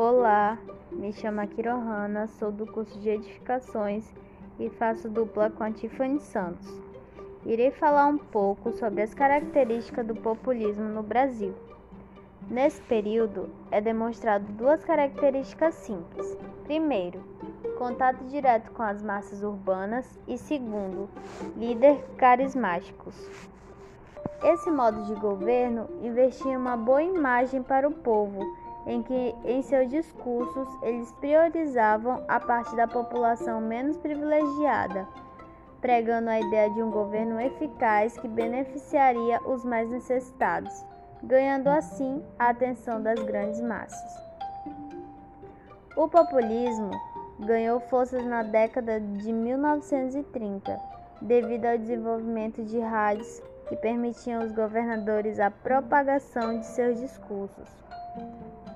Olá, me chamo Akira Hanna, sou do curso de Edificações e faço dupla com a Tiffany Santos. Irei falar um pouco sobre as características do populismo no Brasil. Nesse período, é demonstrado duas características simples. Primeiro, contato direto com as massas urbanas e segundo, líderes carismáticos. Esse modo de governo investia uma boa imagem para o povo, em que em seus discursos eles priorizavam a parte da população menos privilegiada, pregando a ideia de um governo eficaz que beneficiaria os mais necessitados, ganhando assim a atenção das grandes massas. O populismo ganhou forças na década de 1930, devido ao desenvolvimento de rádios que permitiam aos governadores a propagação de seus discursos.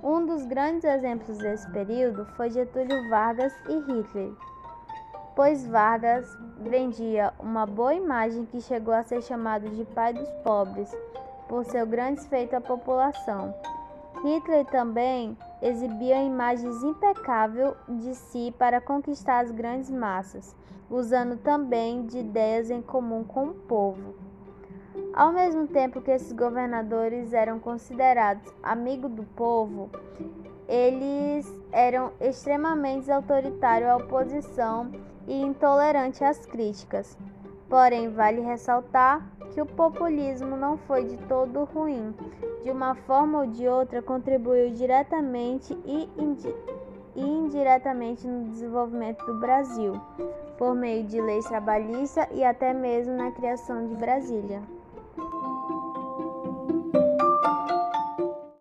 Um dos grandes exemplos desse período foi Getúlio Vargas e Hitler, pois Vargas vendia uma boa imagem que chegou a ser chamado de pai dos pobres por seu grande feito à população. Hitler também exibia imagens impecáveis de si para conquistar as grandes massas, usando também de ideias em comum com o povo. Ao mesmo tempo que esses governadores eram considerados amigos do povo, eles eram extremamente autoritários à oposição e intolerantes às críticas. Porém, vale ressaltar que o populismo não foi de todo ruim. De uma forma ou de outra, contribuiu diretamente e indiretamente no desenvolvimento do Brasil, por meio de leis trabalhistas e até mesmo na criação de Brasília.